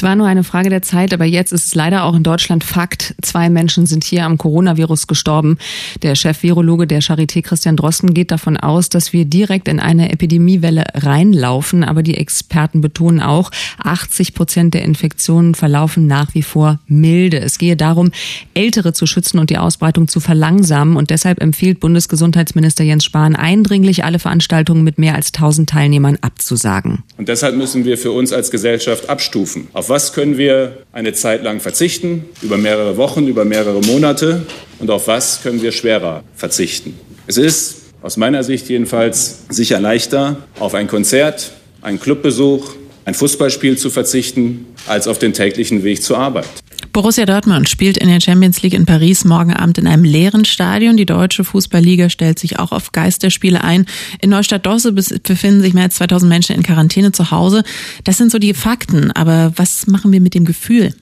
Es war nur eine Frage der Zeit, aber jetzt ist es leider auch in Deutschland Fakt. Zwei Menschen sind hier am Coronavirus gestorben. Der Chef-Virologe der Charité Christian Drosten geht davon aus, dass wir direkt in eine Epidemiewelle reinlaufen. Aber die Experten betonen auch, 80 Prozent der Infektionen verlaufen nach wie vor milde. Es gehe darum, Ältere zu schützen und die Ausbreitung zu verlangsamen. Und deshalb empfiehlt Bundesgesundheitsminister Jens Spahn eindringlich, alle Veranstaltungen mit mehr als 1000 Teilnehmern abzusagen. Und deshalb müssen wir für uns als Gesellschaft abstufen. Auf was können wir eine Zeit lang verzichten, über mehrere Wochen, über mehrere Monate und auf was können wir schwerer verzichten. Es ist aus meiner Sicht jedenfalls sicher leichter, auf ein Konzert, einen Clubbesuch, ein Fußballspiel zu verzichten, als auf den täglichen Weg zur Arbeit. Borussia Dortmund spielt in der Champions League in Paris morgen Abend in einem leeren Stadion. Die deutsche Fußballliga stellt sich auch auf Geisterspiele ein. In Neustadt-Dosse befinden sich mehr als 2000 Menschen in Quarantäne zu Hause. Das sind so die Fakten. Aber was machen wir mit dem Gefühl?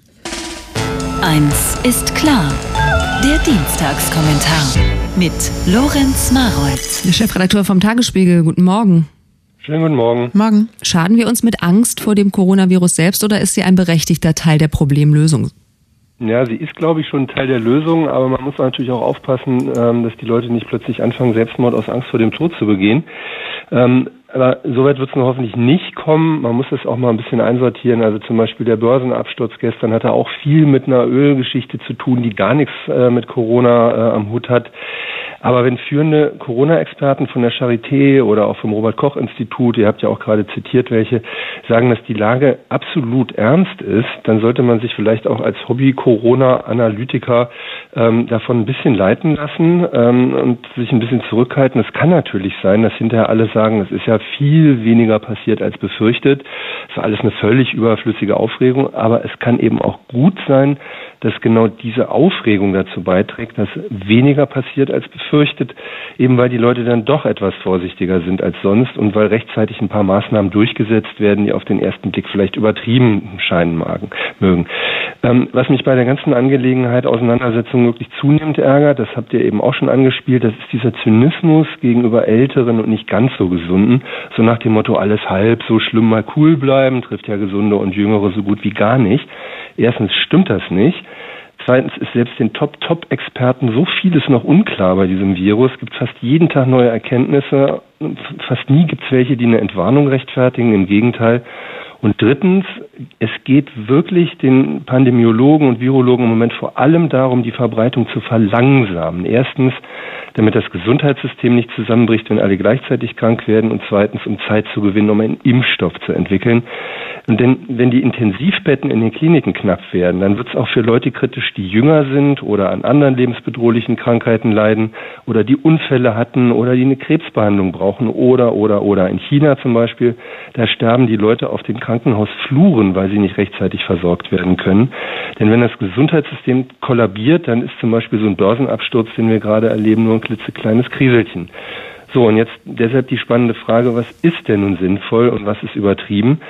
Eins ist klar. Der Dienstagskommentar mit Lorenz Marold. Der Chefredakteur vom Tagesspiegel. Guten Morgen. Schönen guten Morgen. Morgen. Schaden wir uns mit Angst vor dem Coronavirus selbst oder ist sie ein berechtigter Teil der Problemlösung? Ja, sie ist, glaube ich, schon Teil der Lösung, aber man muss natürlich auch aufpassen, ähm, dass die Leute nicht plötzlich anfangen, Selbstmord aus Angst vor dem Tod zu begehen. Ähm, aber soweit wird es nur hoffentlich nicht kommen. Man muss das auch mal ein bisschen einsortieren. Also zum Beispiel der Börsenabsturz gestern hatte auch viel mit einer Ölgeschichte zu tun, die gar nichts äh, mit Corona äh, am Hut hat. Aber wenn führende Corona-Experten von der Charité oder auch vom Robert-Koch-Institut, ihr habt ja auch gerade zitiert welche, sagen, dass die Lage absolut ernst ist, dann sollte man sich vielleicht auch als Hobby-Corona-Analytiker ähm, davon ein bisschen leiten lassen ähm, und sich ein bisschen zurückhalten. Es kann natürlich sein, dass hinterher alle sagen, es ist ja viel weniger passiert als befürchtet. Es war alles eine völlig überflüssige Aufregung, aber es kann eben auch gut sein, dass genau diese Aufregung dazu beiträgt, dass weniger passiert als befürchtet, eben weil die Leute dann doch etwas vorsichtiger sind als sonst und weil rechtzeitig ein paar Maßnahmen durchgesetzt werden, die auf den ersten Blick vielleicht übertrieben scheinen mögen. Ähm, was mich bei der ganzen Angelegenheit Auseinandersetzung wirklich zunehmend ärgert, das habt ihr eben auch schon angespielt, das ist dieser Zynismus gegenüber Älteren und nicht ganz so gesunden, so nach dem Motto alles halb so schlimm mal cool bleiben, trifft ja Gesunde und Jüngere so gut wie gar nicht. Erstens stimmt das nicht. Zweitens ist selbst den Top-Top-Experten so vieles noch unklar bei diesem Virus. Es gibt fast jeden Tag neue Erkenntnisse. Fast nie gibt es welche, die eine Entwarnung rechtfertigen. Im Gegenteil. Und drittens, es geht wirklich den Pandemiologen und Virologen im Moment vor allem darum, die Verbreitung zu verlangsamen. Erstens, damit das Gesundheitssystem nicht zusammenbricht, wenn alle gleichzeitig krank werden und zweitens, um Zeit zu gewinnen, um einen Impfstoff zu entwickeln. Und denn, wenn die Intensivbetten in den Kliniken knapp werden, dann wird es auch für Leute kritisch, die jünger sind oder an anderen lebensbedrohlichen Krankheiten leiden oder die Unfälle hatten oder die eine Krebsbehandlung brauchen oder, oder, oder. In China zum Beispiel, da sterben die Leute auf den Krankenhausfluren, weil sie nicht rechtzeitig versorgt werden können. Denn wenn das Gesundheitssystem kollabiert, dann ist zum Beispiel so ein Börsenabsturz, den wir gerade erleben, nur ein klitzekleines Kriselchen. So, und jetzt deshalb die spannende Frage, was ist denn nun sinnvoll und was ist übertrieben?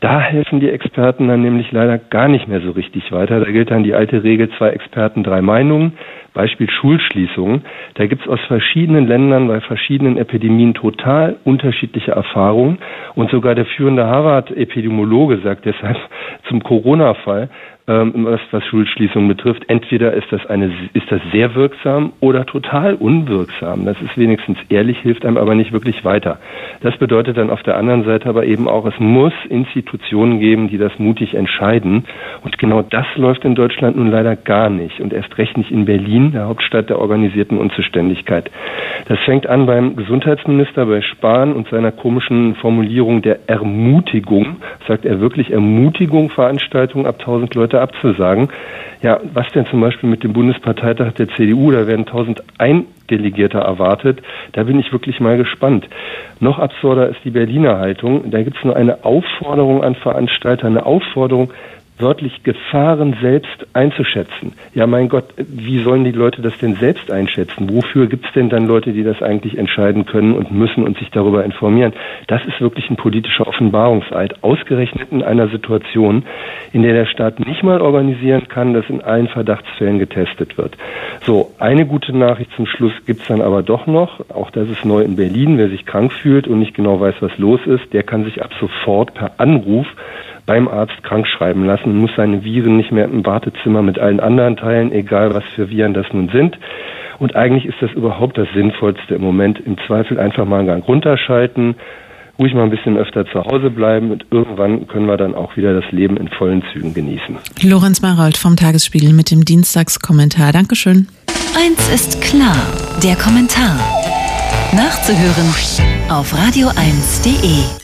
Da helfen die Experten dann nämlich leider gar nicht mehr so richtig weiter. Da gilt dann die alte Regel, zwei Experten, drei Meinungen. Beispiel Schulschließungen. Da gibt es aus verschiedenen Ländern bei verschiedenen Epidemien total unterschiedliche Erfahrungen. Und sogar der führende Harvard-Epidemiologe sagt deshalb zum Corona-Fall, ähm, was, was Schulschließungen betrifft. Entweder ist das eine, ist das sehr wirksam oder total unwirksam. Das ist wenigstens ehrlich, hilft einem aber nicht wirklich weiter. Das bedeutet dann auf der anderen Seite aber eben auch, es muss Institutionen geben, die das mutig entscheiden. Und genau das läuft in Deutschland nun leider gar nicht. Und erst recht nicht in Berlin, der Hauptstadt der organisierten Unzuständigkeit. Das fängt an beim Gesundheitsminister, bei Spahn und seiner komischen Formulierung der Ermutigung. Sagt er wirklich Ermutigung, Veranstaltungen ab 1000 Leute abzusagen. Ja, was denn zum Beispiel mit dem Bundesparteitag der CDU? Da werden 1001 Delegierter erwartet. Da bin ich wirklich mal gespannt. Noch absurder ist die Berliner Haltung. Da gibt es nur eine Aufforderung an Veranstalter, eine Aufforderung, wörtlich Gefahren selbst einzuschätzen. Ja, mein Gott, wie sollen die Leute das denn selbst einschätzen? Wofür gibt es denn dann Leute, die das eigentlich entscheiden können und müssen und sich darüber informieren? Das ist wirklich ein politischer Offenbarungseid, ausgerechnet in einer Situation, in der der Staat nicht mal organisieren kann, dass in allen Verdachtsfällen getestet wird. So, eine gute Nachricht zum Schluss gibt es dann aber doch noch. Auch das ist neu in Berlin. Wer sich krank fühlt und nicht genau weiß, was los ist, der kann sich ab sofort per Anruf beim Arzt krank schreiben lassen, muss seine Viren nicht mehr im Wartezimmer mit allen anderen teilen, egal was für Viren das nun sind. Und eigentlich ist das überhaupt das Sinnvollste im Moment. Im Zweifel einfach mal einen Gang runterschalten, ruhig mal ein bisschen öfter zu Hause bleiben und irgendwann können wir dann auch wieder das Leben in vollen Zügen genießen. Lorenz Marold vom Tagesspiegel mit dem Dienstagskommentar. Dankeschön. Eins ist klar, der Kommentar. Nachzuhören auf radio1.de.